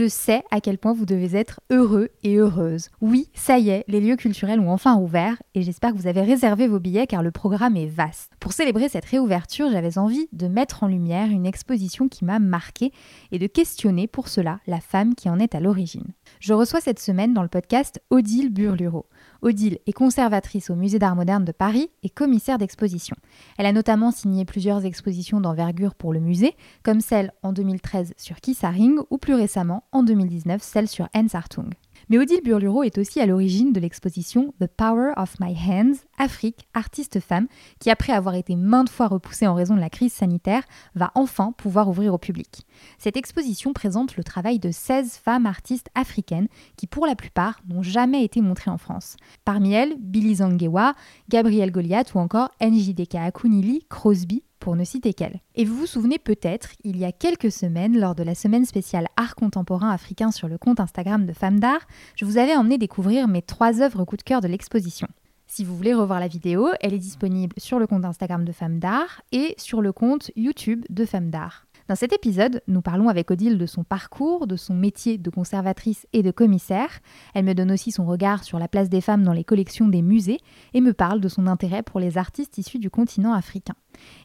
Je sais à quel point vous devez être heureux et heureuse. Oui, ça y est, les lieux culturels ont enfin ouvert et j'espère que vous avez réservé vos billets car le programme est vaste. Pour célébrer cette réouverture, j'avais envie de mettre en lumière une exposition qui m'a marquée et de questionner pour cela la femme qui en est à l'origine. Je reçois cette semaine dans le podcast Odile Burluro. Odile est conservatrice au Musée d'Art moderne de Paris et commissaire d'exposition. Elle a notamment signé plusieurs expositions d'envergure pour le musée, comme celle en 2013 sur Kissaring ou plus récemment en 2019 celle sur Ensartung. Mais Odile Burluro est aussi à l'origine de l'exposition The Power of My Hands, Afrique, artiste femme, qui après avoir été maintes fois repoussée en raison de la crise sanitaire, va enfin pouvoir ouvrir au public. Cette exposition présente le travail de 16 femmes artistes africaines qui pour la plupart n'ont jamais été montrées en France. Parmi elles, Billy Zangewa, Gabrielle Goliath ou encore NJDK Akunili, Crosby, pour ne citer qu'elle. Et vous vous souvenez peut-être, il y a quelques semaines, lors de la semaine spéciale Art contemporain africain sur le compte Instagram de Femmes d'Art, je vous avais emmené découvrir mes trois œuvres coup de cœur de l'exposition. Si vous voulez revoir la vidéo, elle est disponible sur le compte Instagram de Femmes d'Art et sur le compte YouTube de Femmes d'Art. Dans cet épisode, nous parlons avec Odile de son parcours, de son métier de conservatrice et de commissaire. Elle me donne aussi son regard sur la place des femmes dans les collections des musées et me parle de son intérêt pour les artistes issus du continent africain.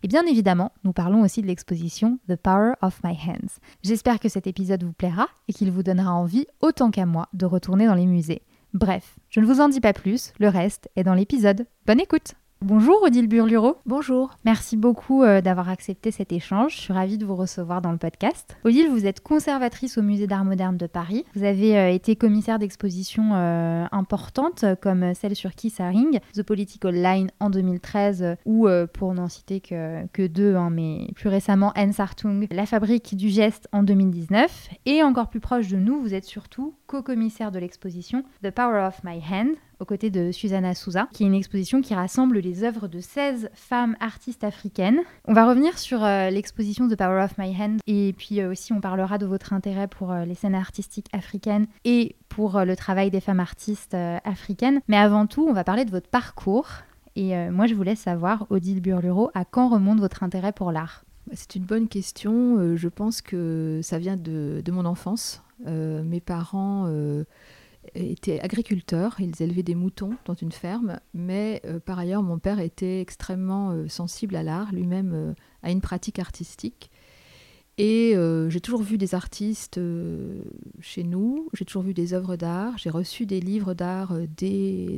Et bien évidemment, nous parlons aussi de l'exposition The Power of My Hands. J'espère que cet épisode vous plaira et qu'il vous donnera envie, autant qu'à moi, de retourner dans les musées. Bref, je ne vous en dis pas plus, le reste est dans l'épisode. Bonne écoute Bonjour Odile Burluro. Bonjour. Merci beaucoup euh, d'avoir accepté cet échange. Je suis ravie de vous recevoir dans le podcast. Odile, vous êtes conservatrice au Musée d'Art moderne de Paris. Vous avez euh, été commissaire d'expositions euh, importantes comme celle sur Kissaring, The Political Line en 2013 ou pour n'en citer que, que deux, hein, mais plus récemment Ensartung, La Fabrique du Geste en 2019. Et encore plus proche de nous, vous êtes surtout co-commissaire de l'exposition The Power of My Hand aux côtés de Susanna Souza, qui est une exposition qui rassemble les œuvres de 16 femmes artistes africaines. On va revenir sur euh, l'exposition The Power of My Hand et puis euh, aussi on parlera de votre intérêt pour euh, les scènes artistiques africaines et pour le travail des femmes artistes africaines. Mais avant tout, on va parler de votre parcours. Et moi, je voulais savoir, Odile Burluro, à quand remonte votre intérêt pour l'art? C'est une bonne question. je pense que ça vient de, de mon enfance. mes parents étaient agriculteurs, ils élevaient des moutons dans une ferme, mais euh, par ailleurs mon père était extrêmement euh, sensible à l'art, lui-même euh, à une pratique artistique. Et j'ai toujours vu des artistes chez nous, j'ai toujours vu des œuvres d'art, j'ai reçu des livres d'art dès,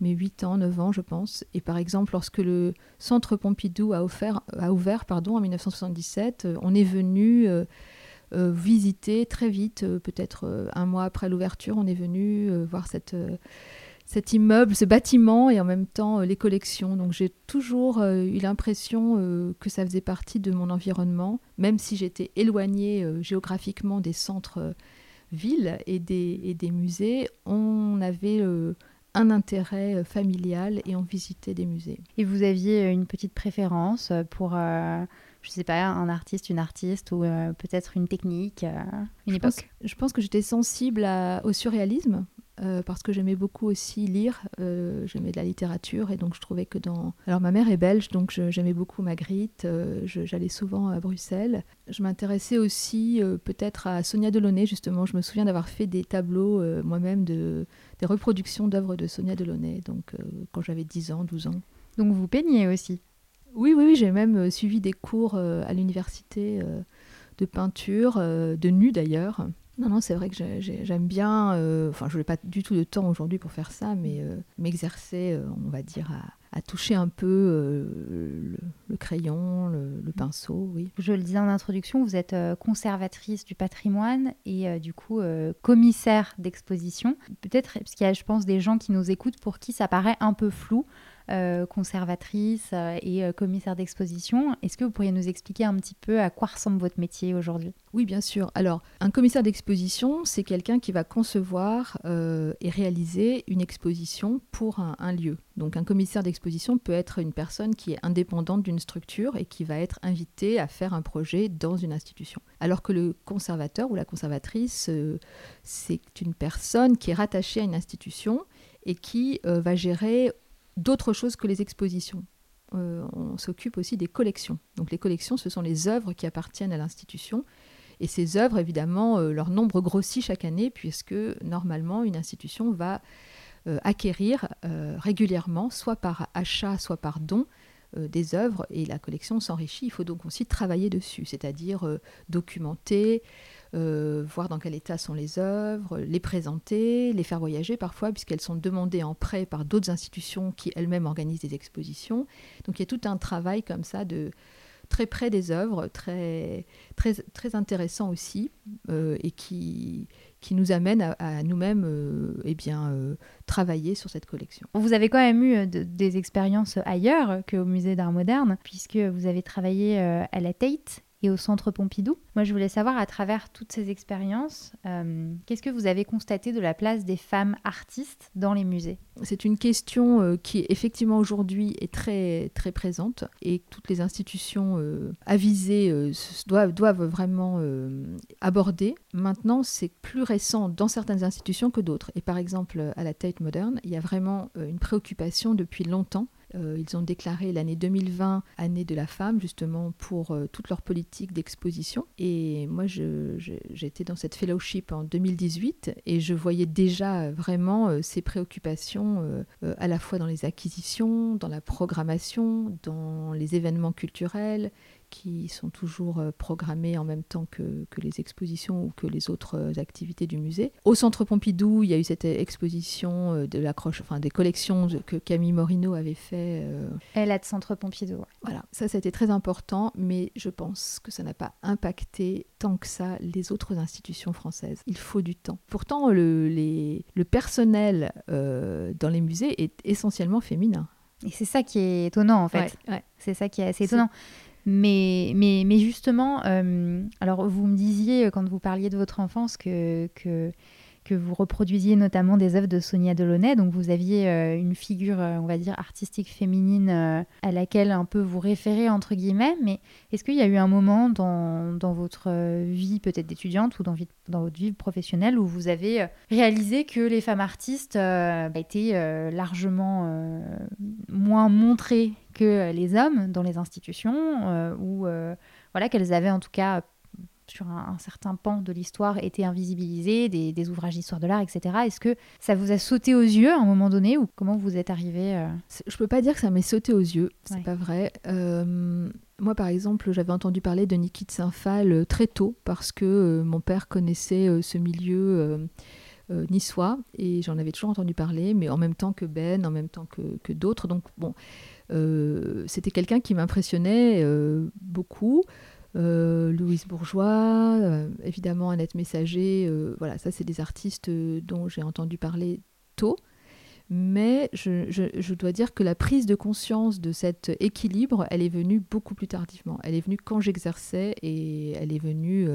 mes 8 ans, 9 ans je pense. Et par exemple lorsque le Centre Pompidou a, a ouvert pardon, en 1977, on est venu visiter très vite, euh, peut-être euh, un mois après l'ouverture, on est venu voir cet immeuble, ce bâtiment et en même temps les collections. Donc j'ai toujours eu l'impression que ça faisait partie de mon environnement, même si j'étais éloignée géographiquement des centres villes et des, et des, musées, on avait un intérêt familial et on visitait des musées. Et vous aviez une petite préférence pour je sais pas, un artiste, une artiste ou euh, peut-être une technique, euh, une je époque pense, Je pense que j'étais sensible au surréalisme. Euh, parce que j'aimais beaucoup aussi lire, j'aimais de la littérature et donc je trouvais que dans... Alors ma mère est belge donc j'aimais beaucoup Magritte, j'allais souvent à Bruxelles. Je m'intéressais aussi peut-être à Sonia Delaunay justement, je me souviens d'avoir fait des tableaux moi-même, de, des reproductions d'œuvres de Sonia Delaunay, donc quand j'avais 10 ans, 12 ans. Donc vous peignez aussi oui, oui, oui j'ai même euh, suivi des cours euh, à l'université euh, de peinture, de nu d'ailleurs. Non, non, c'est vrai que j'aime bien, enfin, je n'ai pas du tout de temps aujourd'hui pour faire ça, mais m'exercer, on va dire, à toucher un peu le, crayon, le, pinceau, oui. Je le disais en introduction, vous êtes conservatrice du patrimoine et du coup commissaire d'exposition. Peut-être, parce qu'il y a, je pense, des gens qui nous écoutent pour qui ça paraît un peu flou. Euh, conservatrice euh, et euh, commissaire d'exposition. Est-ce que vous pourriez nous expliquer un petit peu à quoi ressemble votre métier aujourd'hui? Oui, bien sûr. Alors, un commissaire d'exposition, c'est quelqu'un qui va concevoir et réaliser une exposition pour un, lieu. Donc, un commissaire d'exposition peut être une personne qui est indépendante d'une structure et qui va être invitée à faire un projet dans une institution. Alors que le conservateur ou la conservatrice, c'est une personne qui est rattachée à une institution et qui va gérer d'autres choses que les expositions. Euh, on s'occupe aussi des collections. Donc les collections, ce sont les œuvres qui appartiennent à l'institution. Et ces œuvres, évidemment, euh, leur nombre grossit chaque année puisque normalement, une institution va euh, acquérir régulièrement, soit par achat, soit par don, des œuvres et la collection s'enrichit. Il faut donc aussi travailler dessus, c'est-à-dire documenter, euh, voir dans quel état sont les œuvres, les présenter, les faire voyager parfois, puisqu'elles sont demandées en prêt par d'autres institutions qui elles-mêmes organisent des expositions. Donc il y a tout un travail comme ça de très près des œuvres, très, très, intéressant aussi, euh, et qui, qui nous amène à, nous-mêmes euh, eh bien, travailler sur cette collection. Vous avez quand même eu des expériences ailleurs qu'au musée d'art moderne, puisque vous avez travaillé à la Tate et au Centre Pompidou. Moi, je voulais savoir, à travers toutes ces expériences, euh, qu'est-ce que vous avez constaté de la place des femmes artistes dans les musées? C'est une question euh, qui, effectivement, aujourd'hui est très, très présente et toutes les institutions euh, avisées doivent, doivent vraiment aborder. Maintenant, c'est plus récent dans certaines institutions que d'autres. Et par exemple, à la Tate Moderne, il y a vraiment une préoccupation depuis longtemps euh, ils ont déclaré l'année 2020 année de la femme, justement, pour euh, toute leur politique d'exposition. Et moi, j'étais dans cette fellowship en 2018 et je voyais déjà vraiment euh, ces préoccupations à la fois dans les acquisitions, dans la programmation, dans les événements culturels qui sont toujours euh, programmés en même temps que, que, les expositions ou que les autres euh, activités du musée. Au Centre Pompidou, il y a eu cette exposition euh, de l'accroche, enfin des collections que Camille Morino avait fait. Elle a de Centre Pompidou. Voilà, ça, été très important, mais je pense que ça n'a pas impacté tant que ça les autres institutions françaises. Il faut du temps. Pourtant, le, les, le personnel dans les musées est essentiellement féminin. Et c'est ça qui est étonnant en fait. C'est ça qui est assez étonnant. Mais, mais, mais justement, euh, alors vous me disiez quand vous parliez de votre enfance que, que que vous reproduisiez notamment des œuvres de Sonia Delaunay. Donc vous aviez euh, une figure, euh, on va dire, artistique féminine euh, à laquelle un peu vous référez, entre guillemets. Mais est-ce qu'il y a eu un moment dans, dans votre vie peut-être d'étudiante ou dans, dans, votre vie professionnelle où vous avez réalisé que les femmes artistes étaient largement moins montrées que les hommes dans les institutions ou voilà qu'elles avaient en tout cas sur un, certain pan de l'histoire étaient invisibilisés, des, ouvrages d'histoire de l'art, etc. Est-ce que ça vous a sauté aux yeux à un moment donné ou comment vous êtes arrivé euh Je peux pas dire que ça m'est sauté aux yeux, c'est pas vrai. Euh, moi, par exemple, j'avais entendu parler de Niki de Saint-Phal euh, très tôt parce que mon père connaissait ce milieu niçois et j'en avais toujours entendu parler, mais en même temps que Ben, en même temps que, que d'autres. Donc, bon, c'était quelqu'un qui m'impressionnait beaucoup. Euh, Louise Bourgeois, euh, évidemment Annette Messager, euh, voilà, ça c'est des artistes dont j'ai entendu parler tôt. Mais je, dois dire que la prise de conscience de cet équilibre, elle est venue beaucoup plus tardivement. Elle est venue quand j'exerçais et elle est venue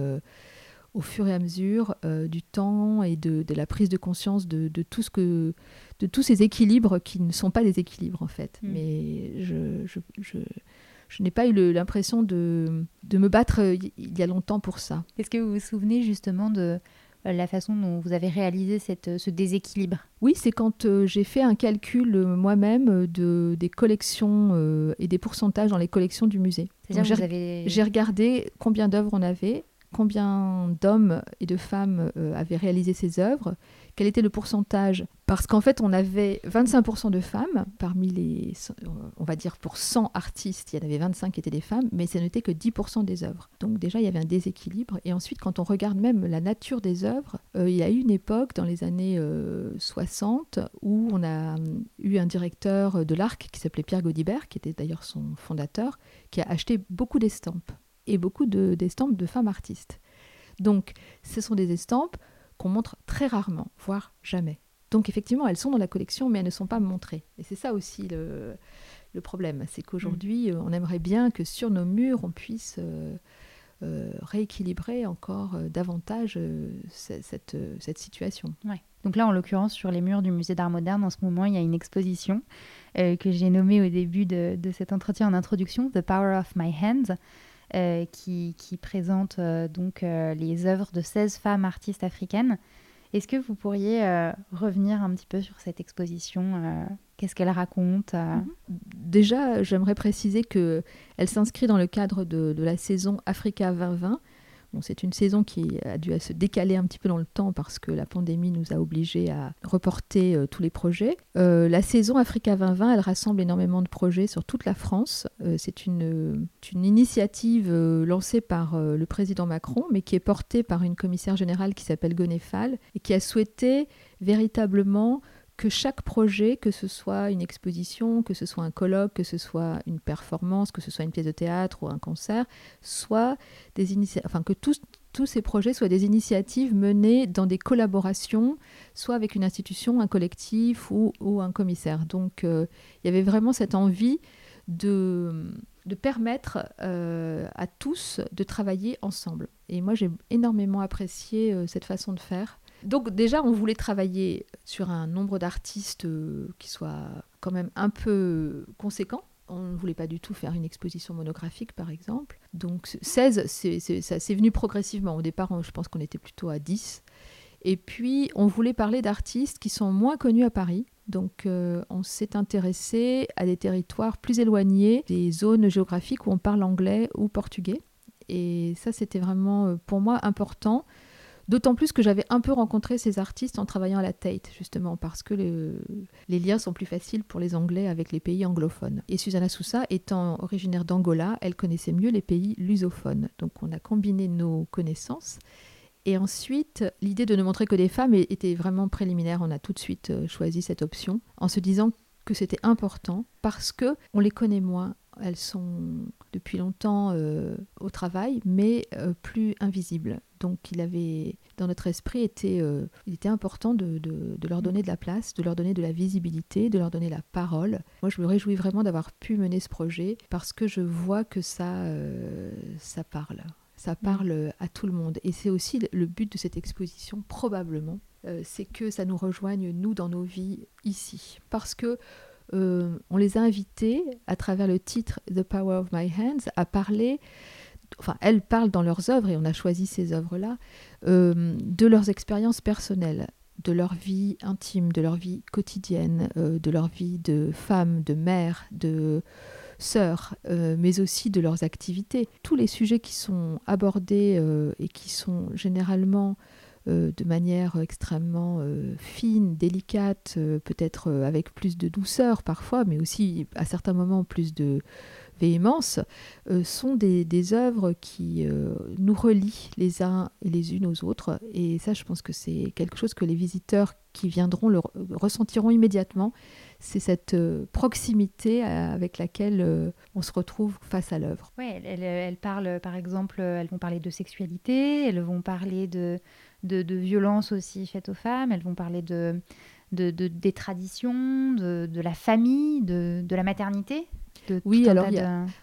au fur et à mesure du temps et de, la prise de conscience de, tout ce que, de tous ces équilibres qui ne sont pas des équilibres en fait. Mm. Mais je, je n'ai pas eu l'impression de, de, me battre euh, il y a longtemps pour ça. Est-ce que vous vous souvenez justement de euh, la façon dont vous avez réalisé cette, euh, ce déséquilibre? Oui, c'est quand j'ai fait un calcul moi-même de, des collections et des pourcentages dans les collections du musée. J'ai regardé combien d'œuvres on avait, combien d'hommes et de femmes avaient réalisé ces œuvres, quel était le pourcentage? Parce qu'en fait, on avait 25% de femmes parmi les, on va dire pour 100 artistes, il y en avait 25 qui étaient des femmes, mais ce n'était que 10% des œuvres. Donc déjà, il y avait un déséquilibre. Et ensuite, quand on regarde même la nature des œuvres, il y a eu une époque dans les années 60 où on a eu un directeur de l'Arc qui s'appelait Pierre Godibert, qui était d'ailleurs son fondateur, qui a acheté beaucoup d'estampes et beaucoup d'estampes de, femmes artistes. Donc, ce sont des estampes qu'on montre très rarement, voire jamais. Donc, effectivement, elles sont dans la collection, mais elles ne sont pas montrées. Et c'est ça aussi le, problème. C'est qu'aujourd'hui, mm. on aimerait bien que sur nos murs, on puisse euh, euh, rééquilibrer encore euh, davantage cette, cette, situation. Ouais. Donc là, en l'occurrence, sur les murs du musée d'art moderne, en ce moment, il y a une exposition que j'ai nommée au début de, de, cet entretien en introduction, The Power of My Hands, euh, qui, présente euh, donc euh, les œuvres de 16 femmes artistes africaines. Est-ce que vous pourriez revenir un petit peu sur cette exposition Qu'est-ce qu'elle raconte mhm. Déjà, j'aimerais préciser qu'elle s'inscrit dans le cadre de, de, la saison Africa 2020 c'est une saison qui a dû se décaler un petit peu dans le temps parce que la pandémie nous a obligés à reporter euh, tous les projets. Euh, la saison Africa 2020, elle rassemble énormément de projets sur toute la France. Euh, c'est une, initiative lancée par le président Macron, mais qui est portée par une commissaire générale qui s'appelle Gonefal et qui a souhaité véritablement que chaque projet, que ce soit une exposition, que ce soit un colloque, que ce soit une performance, que ce soit une pièce de théâtre ou un concert, soit des enfin que tous, tous ces projets soient des initiatives menées dans des collaborations, soit avec une institution, un collectif ou, ou un commissaire. Donc euh, il y avait vraiment cette envie de, de permettre euh, à tous de travailler ensemble. Et moi j'ai énormément apprécié euh, cette façon de faire. Donc déjà, on voulait travailler sur un nombre d'artistes euh, qui soit quand même un peu conséquent. On ne voulait pas du tout faire une exposition monographique, par exemple. Donc 16, c'est venu progressivement. Au départ, je pense qu'on était plutôt à 10. Et puis, on voulait parler d'artistes qui sont moins connus à Paris. Donc, euh, on s'est intéressé à des territoires plus éloignés, des zones géographiques où on parle anglais ou portugais. Et ça, c'était vraiment, euh, pour moi, important D'autant plus que j'avais un peu rencontré ces artistes en travaillant à la Tate, justement, parce que les liens sont plus faciles pour les Anglais avec les pays anglophones. Et Susanna Sousa, étant originaire d'Angola, elle connaissait mieux les pays lusophones. Donc on a combiné nos connaissances. Et ensuite, l'idée de ne montrer que des femmes était vraiment préliminaire. On a tout de suite euh, choisi cette option en se disant que c'était important parce que on les connaît moins, elles sont depuis longtemps euh, au travail, mais euh, plus invisibles. Donc il avait, dans notre esprit, été, euh, il était important de, leur donner de la place, de leur donner de la visibilité, de leur donner la parole. Moi, je me réjouis vraiment d'avoir pu mener ce projet parce que je vois que ça, ça parle. Ça mm. parle à tout le monde. Et c'est aussi le but de cette exposition, probablement, c'est que ça nous rejoigne, nous, dans nos vies ici. Parce que euh, on les a invités, à travers le titre The Power of My Hands, à parler, enfin, elles parlent dans leurs œuvres, et on a choisi ces œuvres-là, euh, de leurs expériences personnelles, de leur vie intime, de leur vie quotidienne, euh, de leur vie de femme, de mère, de sœur, mais aussi de leurs activités. Tous les sujets qui sont abordés et qui sont généralement de manière extrêmement euh, fine, délicate, euh, peut-être avec plus de douceur parfois, mais aussi à certains moments plus de véhémence, sont des, œuvres qui nous relient les uns et les unes aux autres. Et ça, je pense que c'est quelque chose que les visiteurs qui viendront le ressentiront immédiatement. C'est cette proximité avec laquelle on se retrouve face à l'œuvre. Oui, elles, parlent, par exemple, elles vont parler de sexualité, elles vont parler de de, de violences aussi faites aux femmes, elles vont parler de, de, des traditions, de, la famille, de, la maternité. oui, alors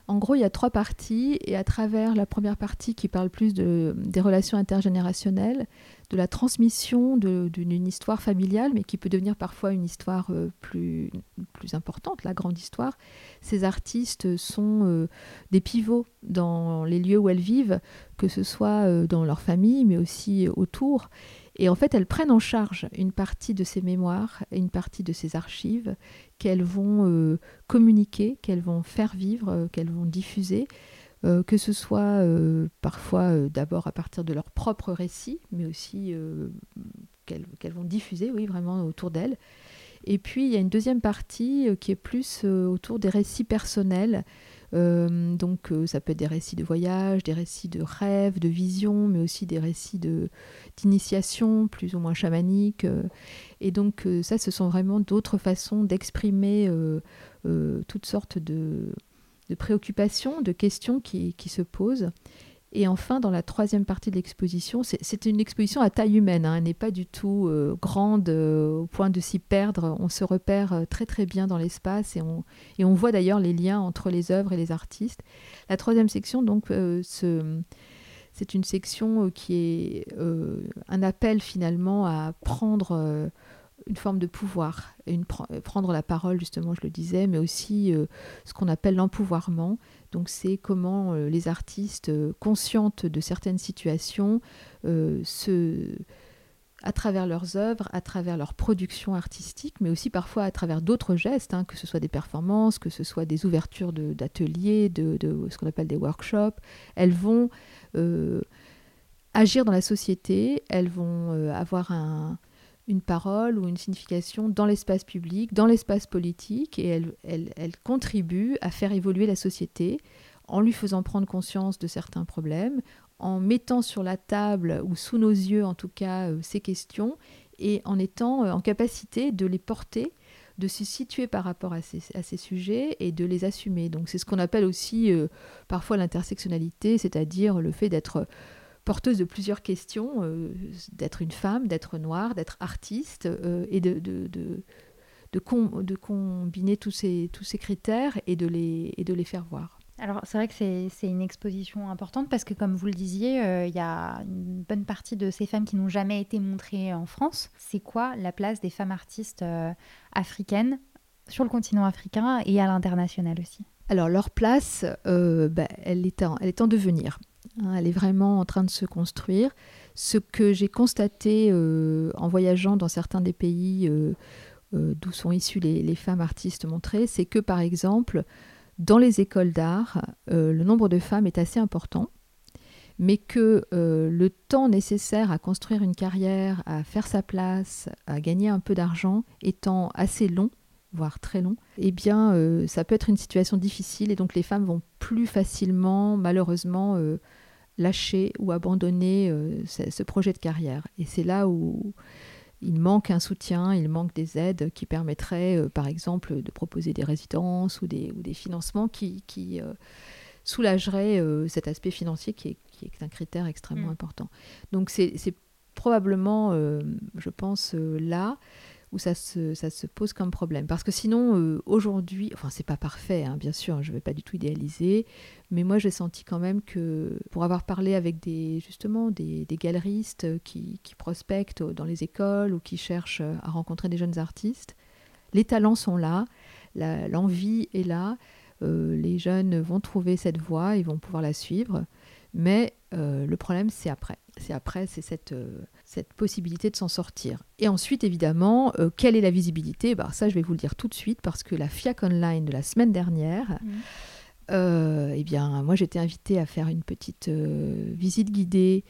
en gros, il y a trois parties, et à travers la première partie qui parle plus de, des relations intergénérationnelles, de la transmission d'une histoire familiale, mais qui peut devenir parfois une histoire euh, plus, plus importante, la grande histoire. Ces artistes sont euh, des pivots dans les lieux où elles vivent, que ce soit euh, dans leur famille, mais aussi autour. Et en fait, elles prennent en charge une partie de ces mémoires une partie de ces archives qu'elles vont communiquer, qu'elles vont faire vivre, qu'elles vont diffuser que ce soit parfois d'abord à partir de leur propre récit, mais aussi qu'elles vont diffuser, oui, vraiment autour d'elles. Et puis il y a une deuxième partie qui est plus autour des récits personnels euh, donc euh, ça peut être des récits de voyage, des récits de rêves, de visions, mais aussi des récits d'initiation plus ou moins chamaniques. Euh. et donc ça, ce sont vraiment d'autres façons d'exprimer toutes sortes de, préoccupations, de questions qui se posent. Et enfin, dans la troisième partie de l'exposition, c'est une exposition à taille humaine. Hein. elle n'est pas du tout euh, grande euh, au point de s'y perdre. On se repère euh, très très bien dans l'espace et on, et on voit d'ailleurs les liens entre les œuvres et les artistes. La troisième section, donc, c'est une section qui est un appel finalement à prendre une forme de pouvoir, une, prendre la parole justement, je le disais, mais aussi ce qu'on appelle l'empouvoirment, donc c'est comment euh, les artistes euh, conscientes de certaines situations euh, se à travers leurs œuvres, à travers leur production artistique, mais aussi parfois à travers d'autres gestes, hein, que ce soit des performances, que ce soit des ouvertures d'ateliers, de, ce qu'on appelle des workshops, elles vont agir dans la société, elles vont avoir un, une parole ou une signification dans l'espace public, dans l'espace politique, et elle, contribue à faire évoluer la société en lui faisant prendre conscience de certains problèmes, en mettant sur la table ou sous nos yeux en tout cas euh, ces questions, et en étant euh, en capacité de les porter de se situer par rapport à ces, sujets et de les assumer. Donc c'est ce qu'on appelle aussi euh, parfois l'intersectionnalité, c'est-à-dire le fait d'être porteuse de plusieurs questions, euh, d'être une femme, d'être noire, d'être artiste, euh, et de, de, de, de, combiner tous ces, tous ces critères et de les, et de les faire voir. Alors c'est vrai que c'est une exposition importante parce que comme vous le disiez, euh, il y a une bonne partie de ces femmes qui n'ont jamais été montrées en France. C'est quoi la place des femmes artistes africaines sur le continent africain et à l'international aussi? Alors leur place, bah, elle, est elle est en devenir. Hein, elle est vraiment en train de se construire. Ce que j'ai constaté euh, en voyageant dans certains des pays euh, euh, d'où sont issues les, femmes artistes montrées, c'est que par exemple, dans les écoles d'art, le nombre de femmes est assez important, mais que le temps nécessaire à construire une carrière, à faire sa place, à gagner un peu d'argent étant assez long, voire très long, eh bien, ça peut être une situation difficile et donc les femmes vont plus facilement, malheureusement, lâcher ou abandonner euh, ce, projet de carrière. Et c'est là où il manque un soutien, il manque des aides qui permettraient, euh, par exemple, de proposer des résidences ou des, ou des financements qui, qui euh, soulageraient cet aspect financier qui est, qui est un critère extrêmement mm. important. Donc c'est probablement, je pense, là où ça se, ça se pose comme problème. Parce que sinon, euh, aujourd'hui, enfin, c'est pas parfait, hein, bien sûr, je ne vais pas du tout idéaliser, mais moi, j'ai senti quand même que pour avoir parlé avec des, justement, des, des galeristes qui, qui, prospectent dans les écoles ou qui cherchent à rencontrer des jeunes artistes, les talents sont là, l'envie est là, euh, les jeunes vont trouver cette voie, ils vont pouvoir la suivre, mais euh, le problème, c'est après. C'est après, c'est cette cette possibilité de s'en sortir. Et ensuite, évidemment, euh, quelle est la visibilité? Bah, Ça, je vais vous le dire tout de suite parce que la FIAC Online de la semaine dernière, mmh. euh, eh bien, moi, j'étais invitée à faire une petite euh, visite guidée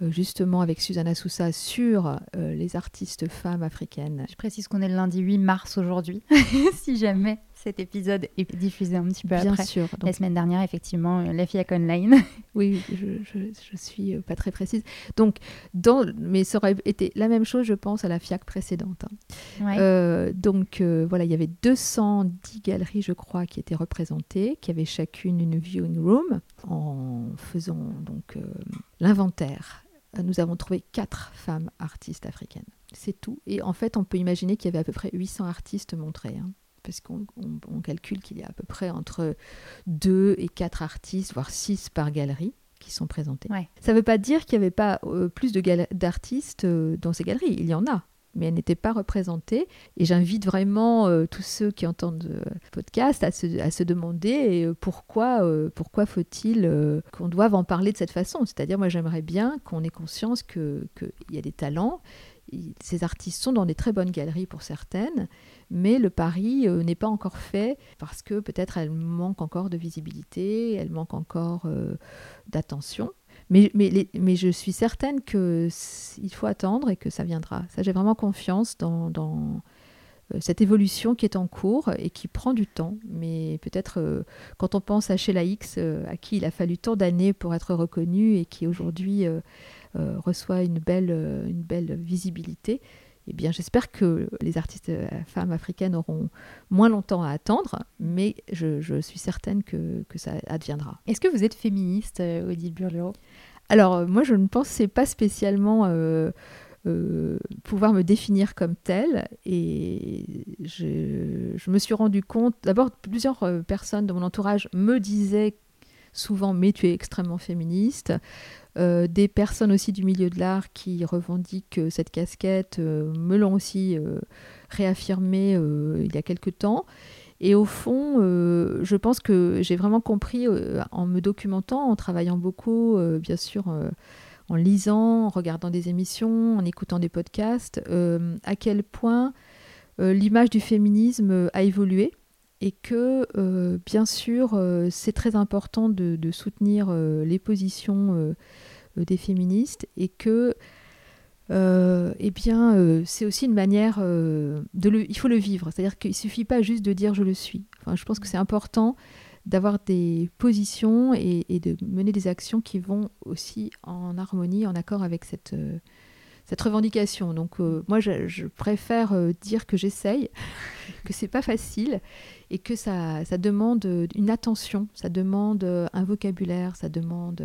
justement avec Susanna Sousa sur les artistes femmes africaines. Je précise qu'on est le lundi 8 mars aujourd'hui, si jamais cet épisode est diffusé un petit peu Bien après. sûr. La semaine dernière, effectivement, euh, la FIAC Online. oui, je, je, suis euh, pas très précise. Donc, dans, mais ça aurait été la même chose, je pense, à la FIAC précédente. Hein. Euh, donc, voilà, il y avait 210 galeries, je crois, qui étaient représentées, qui avaient chacune une viewing room. En faisant donc l'inventaire, nous avons trouvé quatre femmes artistes africaines. C'est tout. Et en fait, on peut imaginer qu'il y avait à peu près 800 artistes montrés. Hein parce qu'on calcule qu'il y a à peu près entre 2 et 4 artistes, voire 6 par galerie qui sont présentés. Ça ne veut pas dire qu'il n'y avait pas euh, plus d'artistes euh, dans ces galeries, il y en a, mais elles n'étaient pas représentées. Et j'invite vraiment euh, tous ceux qui entendent le podcast à se, à se demander pourquoi, pourquoi faut-il qu'on doive en parler de cette façon. C'est-à-dire, moi j'aimerais bien qu'on ait conscience qu'il que y a des talents, ces artistes sont dans des très bonnes galeries pour certaines, mais le pari n'est pas encore fait parce que peut-être elles manquent encore de visibilité, elles manquent encore d'attention. Mais, je suis certaine qu'il faut attendre et que ça viendra. Ça, j'ai vraiment confiance dans, euh, cette évolution qui est en cours et qui prend du temps. Mais peut-être euh, quand on pense à Sheila X, euh, à qui il a fallu tant d'années pour être reconnu et qui aujourd'hui reçoit une belle, une belle visibilité, eh bien, j'espère que les artistes femmes africaines auront moins longtemps à attendre, mais je, suis certaine que, que, ça adviendra. Est-ce que vous êtes féministe, Odile Burlero Alors, moi, je ne pensais pas spécialement euh, pouvoir me définir comme telle. Et je, me suis rendu compte, d'abord, plusieurs euh, personnes de mon entourage me disaient souvent, mais tu es extrêmement féministe. Euh, des personnes aussi du milieu de l'art qui revendiquent cette casquette me l'ont aussi réaffirmé il y a quelque temps. Et au fond, je pense que j'ai vraiment compris en me documentant, en travaillant beaucoup, bien sûr en lisant, en regardant des émissions, en écoutant des podcasts, euh, à quel point euh, l'image du féminisme a évolué et que, euh, bien sûr, c'est très important de, soutenir les positions des féministes et que eh bien, c'est aussi une manière de le, il faut le vivre. C'est-à-dire qu'il suffit pas juste de dire je le suis. Enfin, je pense que c'est important d'avoir des positions et, de mener des actions qui vont aussi en harmonie, en accord avec cette, euh, cette revendication. Donc euh, moi, je, préfère euh, dire que j'essaye, que c'est pas facile et que ça, ça demande une attention, ça demande un vocabulaire, ça demande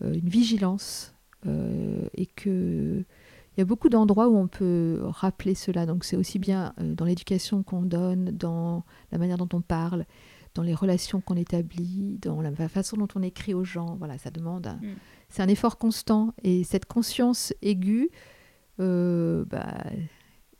une vigilance et que il y a beaucoup d'endroits où on peut rappeler cela. Donc c'est aussi bien dans l'éducation qu'on donne, dans la manière dont on parle, dans les relations qu'on établit, dans la façon dont on écrit aux gens. Voilà, ça demande. Mm. C'est un effort constant. Et cette conscience aiguë, euh, bah,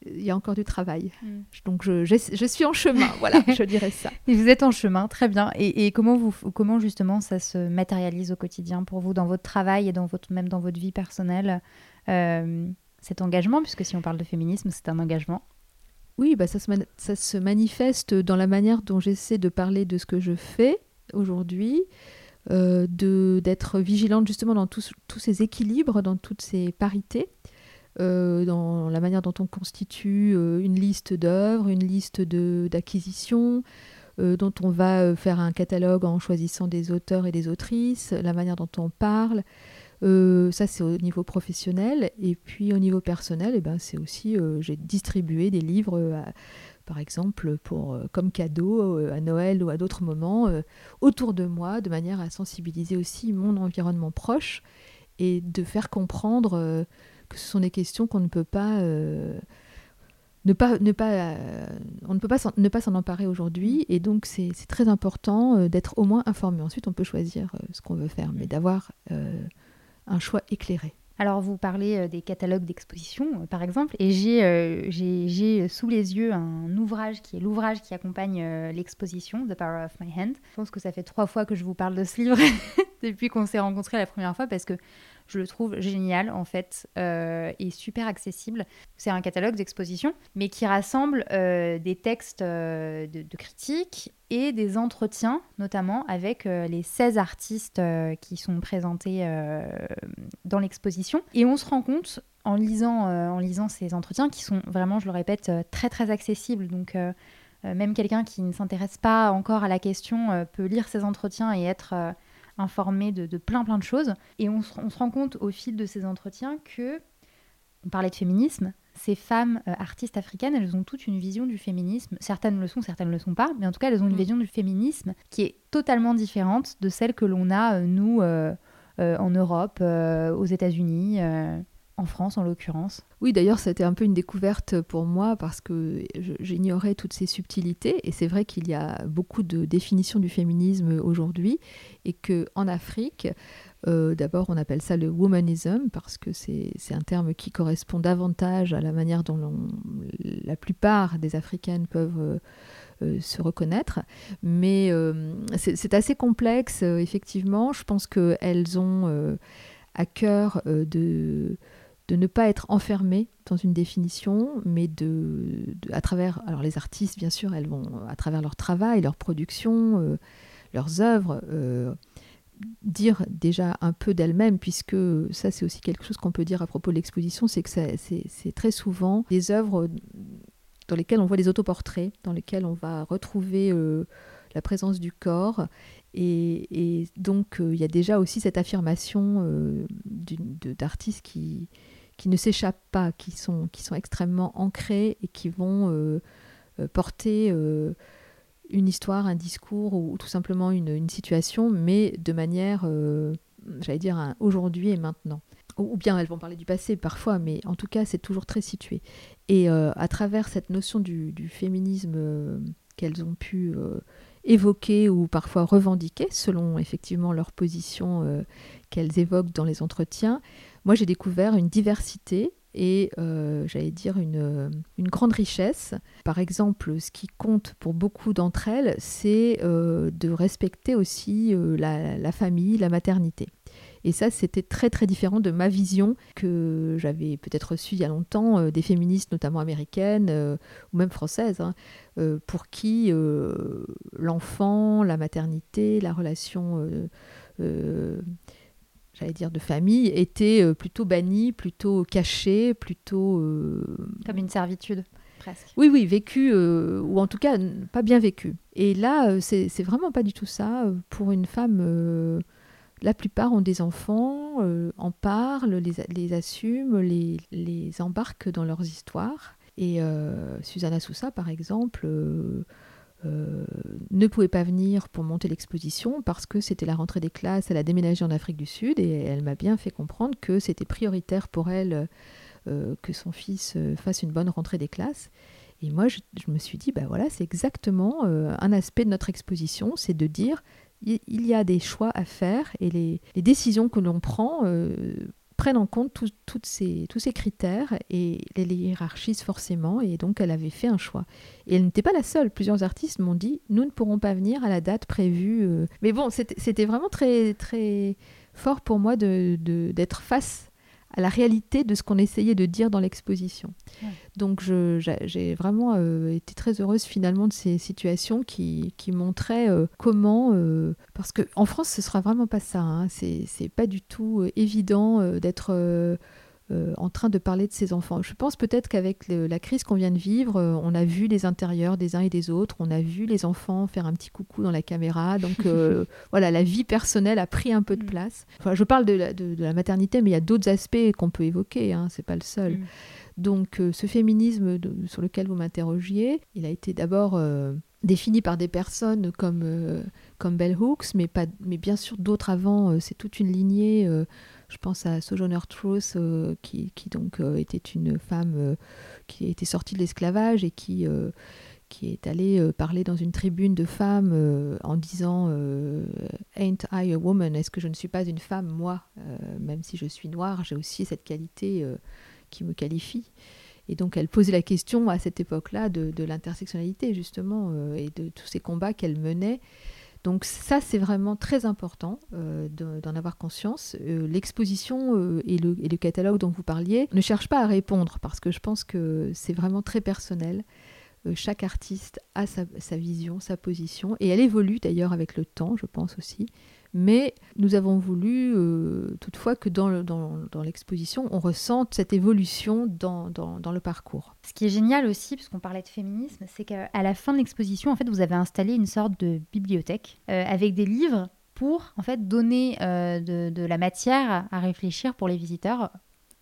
il y a encore du travail. Mm. Donc je, je, suis en chemin, voilà, je dirais ça. Et vous êtes en chemin, très bien. Et, et, comment, vous, comment justement ça se matérialise au quotidien pour vous dans votre travail et dans votre, même dans votre vie personnelle euh, cet engagement, puisque si on parle de féminisme, c'est un engagement oui, bah ça, se ça se manifeste dans la manière dont j'essaie de parler de ce que je fais aujourd'hui, euh, d'être vigilante justement dans tous, ces équilibres, dans toutes ces parités, euh, dans la manière dont on constitue euh, une liste d'œuvres, une liste d'acquisitions, euh, dont on va faire un catalogue en choisissant des auteurs et des autrices, la manière dont on parle. Ça, c'est au niveau professionnel. Et puis au niveau personnel, eh ben, c'est aussi, j'ai distribué des livres, euh, par exemple, pour, comme cadeau à Noël ou à d'autres moments, autour de moi, de manière à sensibiliser aussi mon environnement proche et de faire comprendre que ce sont des questions qu'on ne peut pas... ne pas, ne pas, on ne peut pas ne pas s'en emparer aujourd'hui et donc c'est très important d'être au moins informé. Ensuite, on peut choisir ce qu'on veut faire, mais d'avoir un choix éclairé. Alors, vous parlez euh, des catalogues d'exposition, euh, par exemple, et euh, j'ai sous les yeux un ouvrage qui est l'ouvrage qui accompagne l'exposition, The Power of My Hand. Je pense que ça fait trois fois que je vous parle de ce livre depuis qu'on s'est rencontrés la première fois, parce que je le trouve génial en fait euh, et super accessible. C'est un catalogue d'exposition, mais qui rassemble euh, des textes euh, de, de critiques et des entretiens, notamment avec les 16 artistes qui sont présentés dans l'exposition. Et on se rend compte en lisant, en lisant ces entretiens qui sont vraiment, je le répète, très très accessibles. Donc même quelqu'un qui ne s'intéresse pas encore à la question peut lire ces entretiens et être informé de, plein plein de choses. Et on se, rend compte au fil de ces entretiens que, on parlait de féminisme, ces femmes euh, artistes africaines, elles ont toutes une vision du féminisme. Certaines le sont, certaines ne le sont pas, mais en tout cas, elles ont une mm. vision du féminisme qui est totalement différente de celle que l'on a, euh, nous, euh, en Europe, aux États-Unis en France en l'occurrence. Oui, d'ailleurs, c'était un peu une découverte pour moi parce que j'ignorais toutes ces subtilités et c'est vrai qu'il y a beaucoup de définitions du féminisme aujourd'hui et que en Afrique, euh, d'abord, on appelle ça le womanism parce que c'est un terme qui correspond davantage à la manière dont la plupart des Africaines peuvent euh, euh, se reconnaître. Mais c'est assez complexe, effectivement. Je pense qu'elles ont à cœur de de ne pas être enfermé dans une définition, mais de, à travers, alors les artistes bien sûr, elles vont à travers leur travail, leur production, euh, leurs œuvres, euh, dire déjà un peu d'elles-mêmes, puisque ça c'est aussi quelque chose qu'on peut dire à propos de l'exposition, c'est que c'est très souvent des œuvres dans lesquelles on voit des autoportraits, dans lesquelles on va retrouver euh, la présence du corps. Et, donc il y a déjà aussi cette affirmation d'artistes qui, qui ne s'échappent pas, qui sont, extrêmement ancrés et qui vont euh, euh, porter euh, une histoire, un discours ou, tout simplement une, situation, mais de manière, j'allais dire, aujourd'hui et maintenant. Ou, bien elles vont parler du passé parfois, mais en tout cas, c'est toujours très situé. Et à travers cette notion du féminisme qu'elles ont pu évoquer ou parfois revendiquer, selon effectivement leur position qu'elles évoquent dans les entretiens, moi j'ai découvert une diversité et euh, j'allais dire une, grande richesse. Par exemple, ce qui compte pour beaucoup d'entre elles, c'est euh, de respecter aussi euh, la, famille, la maternité. Et ça, c'était très très différent de ma vision que j'avais peut-être reçue il y a longtemps des féministes, notamment américaines ou même françaises, hein, pour qui l'enfant, la maternité, la relation j'allais dire, de famille, était euh, plutôt bannie, plutôt cachée, plutôt... Euh, Comme une servitude, presque. Oui, oui, vécue, euh, ou en tout cas pas bien vécue. Et là, c'est vraiment pas du tout ça. Pour une femme, la plupart ont des enfants, en parlent, les, les assument, les, les, embarquent dans leurs histoires. Et Susanna Sousa, par exemple euh, ne pouvait pas venir pour monter l'exposition parce que c'était la rentrée des classes, elle a déménagé en Afrique du Sud et elle m'a bien fait comprendre que c'était prioritaire pour elle euh, que son fils euh, fasse une bonne rentrée des classes. Et moi, je, me suis dit, bah voilà, c'est exactement un aspect de notre exposition, c'est de dire, il, y a des choix à faire et les, les décisions que l'on prend prennent en compte ces, tous ces critères et les, hiérarchisent forcément. Et donc, elle avait fait un choix. Et elle n'était pas la seule. Plusieurs artistes m'ont dit Nous ne pourrons pas venir à la date prévue. Euh. Mais bon, c'était vraiment très, très fort pour moi d'être de, d'être face à la réalité de ce qu'on essayait de dire dans l'exposition. Donc j'ai vraiment euh, été très heureuse finalement de ces situations qui, qui montraient euh, comment, euh, parce qu'en France ce sera vraiment pas ça, hein, c'est pas du tout évident d'être euh, en train de parler de ses enfants. Je pense peut-être qu'avec la crise qu'on vient de vivre, euh, on a vu les intérieurs des uns et des autres, on a vu les enfants faire un petit coucou dans la caméra. Donc euh, voilà, la vie personnelle a pris un peu de mm. place. Enfin, je parle de la, maternité, mais il y a d'autres aspects qu'on peut évoquer, hein, c'est pas le seul. Mm. Donc ce féminisme sur lequel vous m'interrogiez, il a été d'abord défini par des personnes comme, comme Bell Hooks, mais, pas, mais bien sûr d'autres avant. c'est toute une lignée je pense à Sojourner Truth, euh, qui, donc euh, était une femme euh, qui était sortie de l'esclavage et qui, qui est allée parler dans une tribune de femmes en disant Ain't I a woman? Est-ce que je ne suis pas une femme, moi? Même si je suis noire, j'ai aussi cette qualité qui me qualifie. Et donc elle posait la question à cette époque-là de, de l'intersectionnalité justement et de tous ces combats qu'elle menait donc ça, c'est vraiment très important euh, d'en avoir conscience. Euh, l'exposition euh, et, le, catalogue dont vous parliez ne cherchent pas à répondre parce que je pense que c'est vraiment très personnel. chaque artiste a sa, vision, sa position, et elle évolue d'ailleurs avec le temps, je pense aussi. Mais nous avons voulu euh, toutefois que dans, l'exposition, on ressente cette évolution dans, le parcours. Ce qui est génial aussi, puisqu'on parlait de féminisme, c'est qu'à la fin de l'exposition, en fait, vous avez installé une sorte de bibliothèque euh, avec des livres pour en fait donner euh, de, de, la matière à réfléchir pour les visiteurs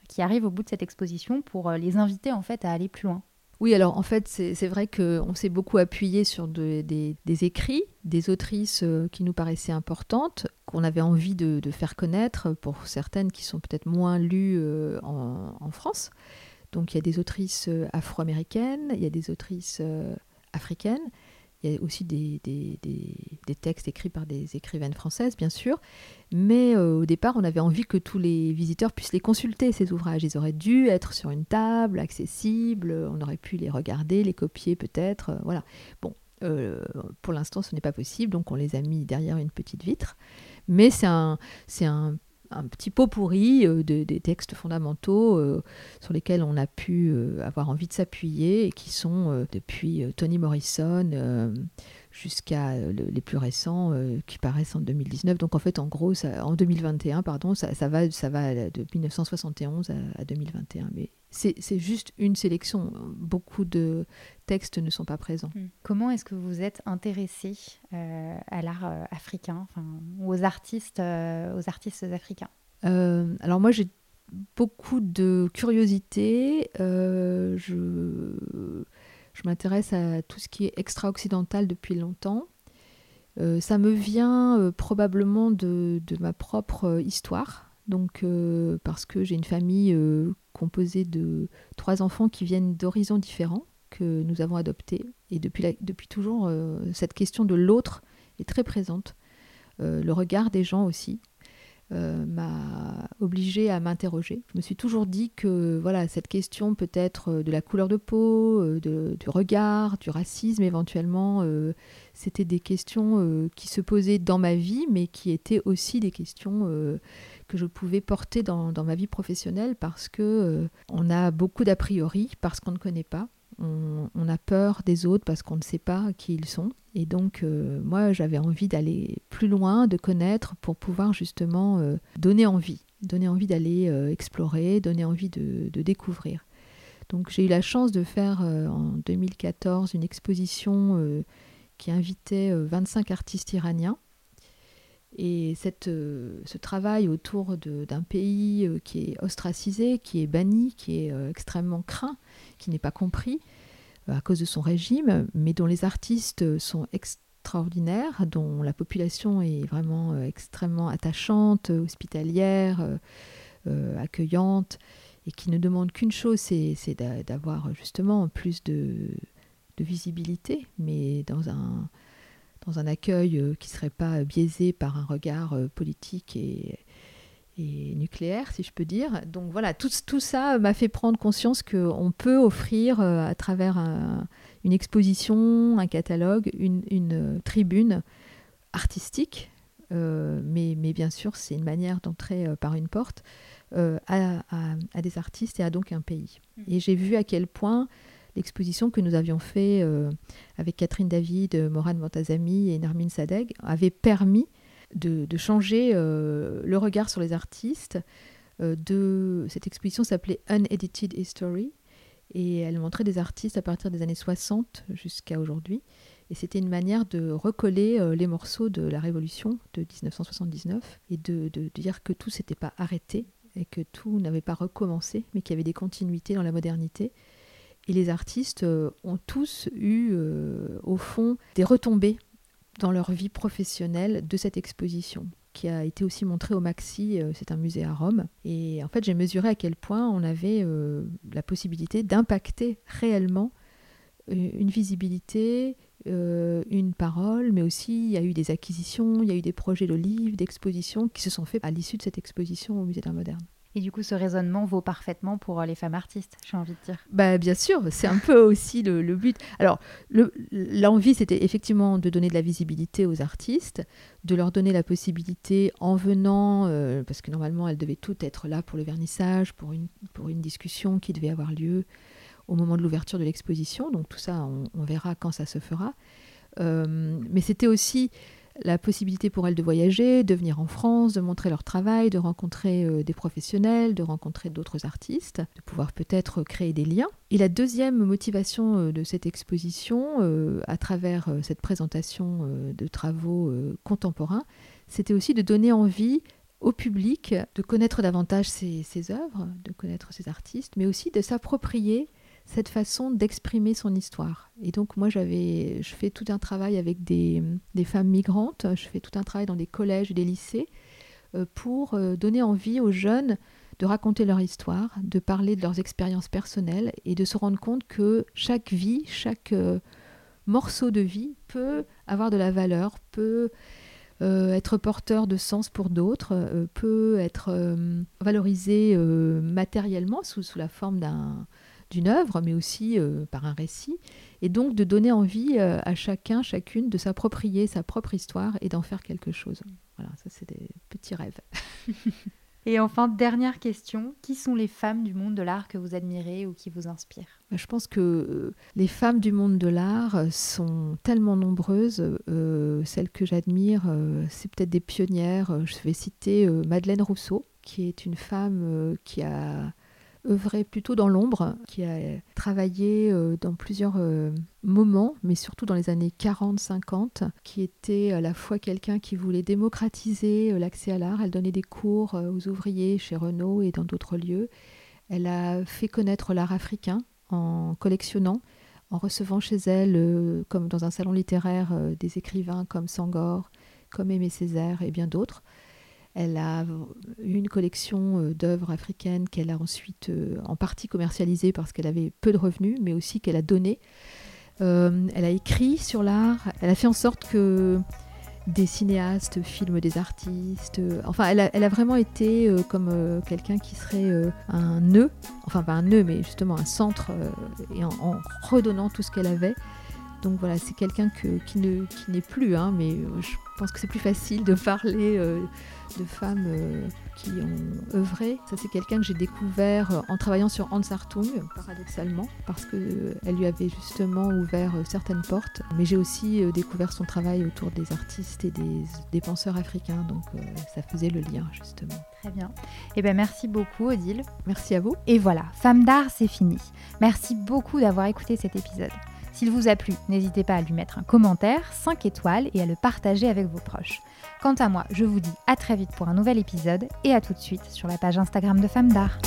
qui arrivent au bout de cette exposition pour les inviter en fait à aller plus loin. Oui, alors en fait, c'est vrai qu'on s'est beaucoup appuyé sur des, écrits, des autrices euh, qui nous paraissaient importantes, qu'on avait envie de, faire connaître pour certaines qui sont peut-être moins lues euh, en, France. Donc il y a des autrices euh, afro-américaines, il y a des autrices africaines, il y a aussi des, textes écrits par des écrivaines françaises, bien sûr. Mais euh, au départ, on avait envie que tous les visiteurs puissent les consulter, ces ouvrages. Ils auraient dû être sur une table, accessibles. On aurait pu les regarder, les copier peut-être. Euh, voilà. Bon, euh, pour l'instant, ce n'est pas possible. Donc, on les a mis derrière une petite vitre. Mais c'est un, c'est un un petit pot pourri des textes fondamentaux sur lesquels on a pu avoir envie de s'appuyer et qui sont depuis Toni Morrison jusqu'à euh, les plus récents euh, qui paraissent en 2019. Donc en fait, en gros, ça, en 2021, pardon, ça, ça, va, ça va de 1971 à, 2021. Mais c'est juste une sélection. Beaucoup de textes ne sont pas présents. Hmm. Comment est-ce que vous êtes intéressé euh, à l'art africain, enfin, aux artistes, aux artistes africains? Alors moi, j'ai beaucoup de curiosité. je je m'intéresse à tout ce qui est extra-occidental depuis longtemps. Euh, ça me vient euh, probablement de, ma propre euh, histoire, donc parce que j'ai une famille composée de trois enfants qui viennent d'horizons différents que nous avons adoptés. Et depuis, depuis toujours, cette question de l'autre est très présente. le regard des gens aussi. Euh, m'a obligée à m'interroger. Je me suis toujours dit que voilà cette question peut-être euh, de la couleur de peau, euh, du regard, du racisme éventuellement, c'était des questions qui se posaient dans ma vie, mais qui étaient aussi des questions que je pouvais porter dans, dans, ma vie professionnelle parce que on a beaucoup d'a priori parce qu'on ne connaît pas on, a peur des autres parce qu'on ne sait pas qui ils sont. Et donc, euh, moi, j'avais envie d'aller plus loin, de connaître pour pouvoir justement euh, donner envie, donner envie d'aller euh, explorer, donner envie de, découvrir. Donc, j'ai eu la chance de faire en 2014 une exposition qui invitait 25 artistes iraniens. Et cette, ce travail autour d'un pays qui est ostracisé, qui est banni, qui est extrêmement craint, qui n'est pas compris à cause de son régime, mais dont les artistes sont extraordinaires, dont la population est vraiment euh, extrêmement attachante, hospitalière, euh, accueillante, et qui ne demande qu'une chose, c'est d'avoir justement plus de, de, visibilité, mais dans un, dans un accueil qui ne serait pas biaisé par un regard politique et, et nucléaire, si je peux dire. Donc voilà, tout, tout ça m'a fait prendre conscience qu'on peut offrir euh, à travers une exposition, un catalogue, une, une tribune artistique, euh, mais, mais, bien sûr c'est une manière d'entrer euh, par une porte à, à, des artistes et à donc un pays. Mmh. Et j'ai vu à quel point l'exposition que nous avions fait avec Catherine David, Morane Montazami et Narmine Sadeg avait permis de, changer euh, le regard sur les artistes. Euh, de, cette exposition s'appelait Unedited History et elle montrait des artistes à partir des années 60 jusqu'à aujourd'hui. Et c'était une manière de recoller euh, les morceaux de la Révolution de 1979 et de, dire que tout s'était pas arrêté et que tout n'avait pas recommencé, mais qu'il y avait des continuités dans la modernité. Et les artistes ont tous eu, au fond, des retombées dans leur vie professionnelle de cette exposition qui a été aussi montrée au Maxi, euh, c'est un musée à Rome. Et en fait, j'ai mesuré à quel point on avait euh, la possibilité d'impacter réellement euh, une visibilité, une parole, mais aussi il y a eu des acquisitions, il y a eu des projets de livres, d'expositions qui se sont faits à l'issue de cette exposition au musée d'art moderne. Et du coup, ce raisonnement vaut parfaitement pour euh, les femmes artistes, j'ai envie de dire. Bah, bien sûr, c'est un peu aussi le, but. Alors, l'envie, c'était effectivement de donner de la visibilité aux artistes, de leur donner la possibilité, en venant, euh, parce que normalement, elles devaient toutes être là pour le vernissage, pour une, pour une discussion qui devait avoir lieu au moment de l'ouverture de l'exposition. Donc, tout ça, on, verra quand ça se fera. Euh, mais c'était aussi la possibilité pour elles de voyager, de venir en France, de montrer leur travail, de rencontrer euh, des professionnels, de rencontrer d'autres artistes, de pouvoir peut-être créer des liens. Et la deuxième motivation euh, de cette exposition, euh, à travers cette présentation de travaux contemporains, c'était aussi de donner envie au public de connaître davantage ses, ses œuvres, de connaître ses artistes, mais aussi de s'approprier cette façon d'exprimer son histoire. Et donc moi j'avais, je fais tout un travail avec des, femmes migrantes, je fais tout un travail dans des collèges, des lycées, euh, pour euh, donner envie aux jeunes de raconter leur histoire, de parler de leurs expériences personnelles et de se rendre compte que chaque vie, chaque euh, morceau de vie peut avoir de la valeur, peut être porteur de sens pour d'autres, peut être valorisé matériellement sous, sous, la forme d'un d'une œuvre, mais aussi par un récit, et donc de donner envie à chacun, chacune de s'approprier sa propre histoire et d'en faire quelque chose. Voilà, ça c'est des petits rêves. Et enfin, dernière question, qui sont les femmes du monde de l'art que vous admirez ou qui vous inspirent? Bah, Je pense que euh, les femmes du monde de l'art euh, sont tellement nombreuses. Euh, celles que j'admire, c'est peut-être des pionnières. Je vais citer Madeleine Rousseau, qui est une femme qui a œuvré plutôt dans l'ombre, qui a travaillé euh, dans plusieurs euh, moments, mais surtout dans les années 40-50, qui était à la fois quelqu'un qui voulait démocratiser euh, l'accès à l'art. Elle donnait des cours aux ouvriers chez Renault et dans d'autres lieux. Elle a fait connaître l'art africain en collectionnant, en recevant chez elle, comme dans un salon littéraire, des écrivains comme Sangor, comme Aimé Césaire et bien d'autres. Elle a eu une collection euh, d'œuvres africaines qu'elle a ensuite euh, en partie commercialisées parce qu'elle avait peu de revenus, mais aussi qu'elle a donné. Euh, elle a écrit sur l'art, elle a fait en sorte que des cinéastes filment des artistes. Enfin, elle a, vraiment été comme quelqu'un qui serait un nœud, enfin pas un nœud, mais justement un centre, et en, redonnant tout ce qu'elle avait. Donc voilà, c'est quelqu'un qui n'est plus, hein, mais je pense que c'est plus facile de parler de femmes euh, qui ont œuvré. Ça, c'est quelqu'un que j'ai découvert euh, en travaillant sur Hans Hartung, paradoxalement, parce qu'elle euh, lui avait justement ouvert certaines portes. Mais j'ai aussi découvert son travail autour des artistes et des, penseurs africains, donc ça faisait le lien, justement. Très bien. Eh bien, merci beaucoup, Odile. Merci à vous. Et voilà, Femme d'art, c'est fini. Merci beaucoup d'avoir écouté cet épisode. S'il vous a plu, n'hésitez pas à lui mettre un commentaire, 5 étoiles et à le partager avec vos proches. Quant à moi, je vous dis à très vite pour un nouvel épisode et à tout de suite sur la page Instagram de Femmes d'Art.